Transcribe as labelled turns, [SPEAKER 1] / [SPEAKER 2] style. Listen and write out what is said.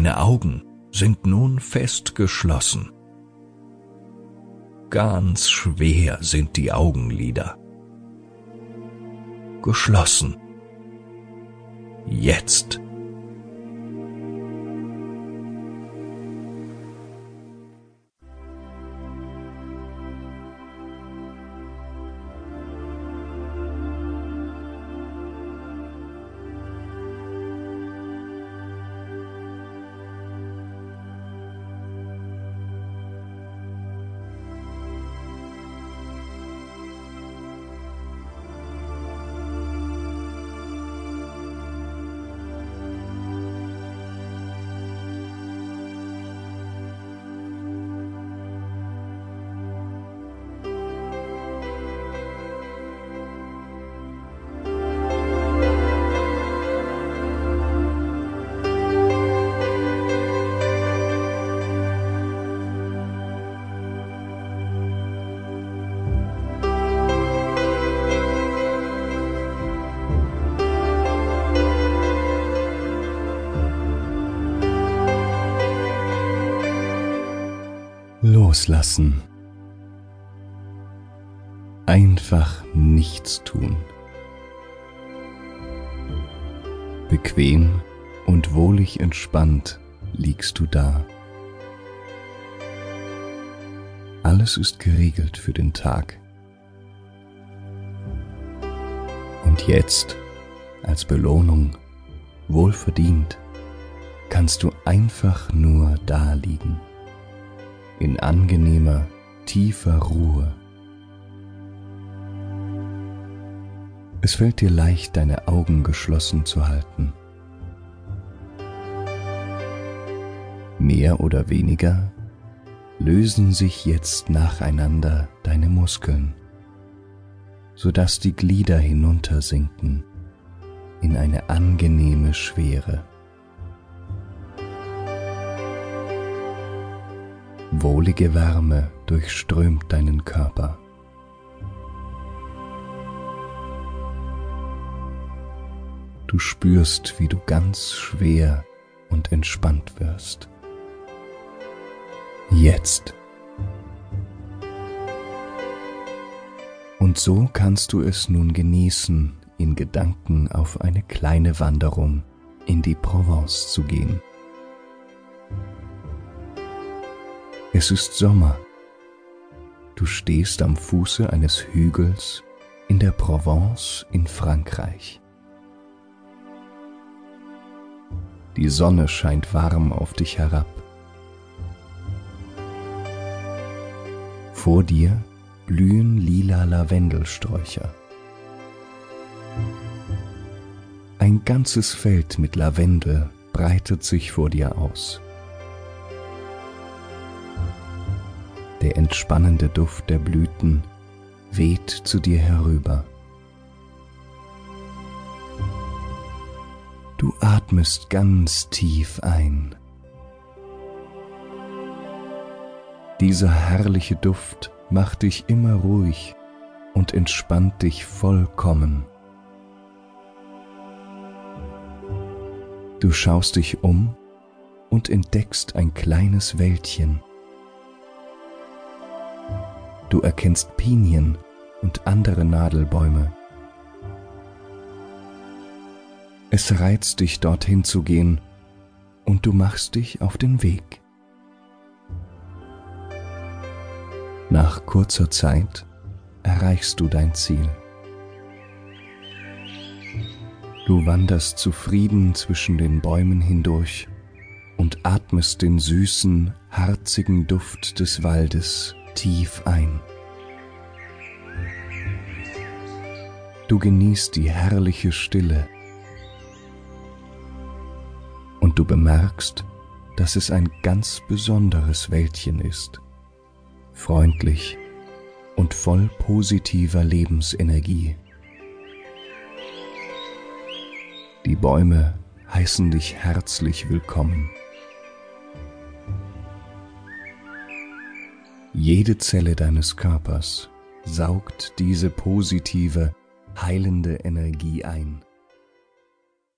[SPEAKER 1] Deine Augen sind nun fest geschlossen. Ganz schwer sind die Augenlider. Geschlossen. Jetzt.
[SPEAKER 2] Loslassen. Einfach nichts tun. Bequem und wohlig entspannt liegst du da. Alles ist geregelt für den Tag. Und jetzt, als Belohnung, wohlverdient, kannst du einfach nur da liegen in angenehmer, tiefer Ruhe. Es fällt dir leicht, deine Augen geschlossen zu halten. Mehr oder weniger lösen sich jetzt nacheinander deine Muskeln, sodass die Glieder hinuntersinken in eine angenehme Schwere. Wohlige Wärme durchströmt deinen Körper. Du spürst, wie du ganz schwer und entspannt wirst. Jetzt. Und so kannst du es nun genießen, in Gedanken auf eine kleine Wanderung in die Provence zu gehen. Es ist Sommer. Du stehst am Fuße eines Hügels in der Provence in Frankreich. Die Sonne scheint warm auf dich herab. Vor dir blühen lila Lavendelsträucher. Ein ganzes Feld mit Lavendel breitet sich vor dir aus. Der entspannende Duft der Blüten weht zu dir herüber. Du atmest ganz tief ein. Dieser herrliche Duft macht dich immer ruhig und entspannt dich vollkommen. Du schaust dich um und entdeckst ein kleines Wäldchen. Du erkennst Pinien und andere Nadelbäume. Es reizt dich, dorthin zu gehen, und du machst dich auf den Weg. Nach kurzer Zeit erreichst du dein Ziel. Du wanderst zufrieden zwischen den Bäumen hindurch und atmest den süßen, harzigen Duft des Waldes tief ein. Du genießt die herrliche Stille und du bemerkst, dass es ein ganz besonderes Wäldchen ist, freundlich und voll positiver Lebensenergie. Die Bäume heißen dich herzlich willkommen. Jede Zelle deines Körpers saugt diese positive, heilende Energie ein.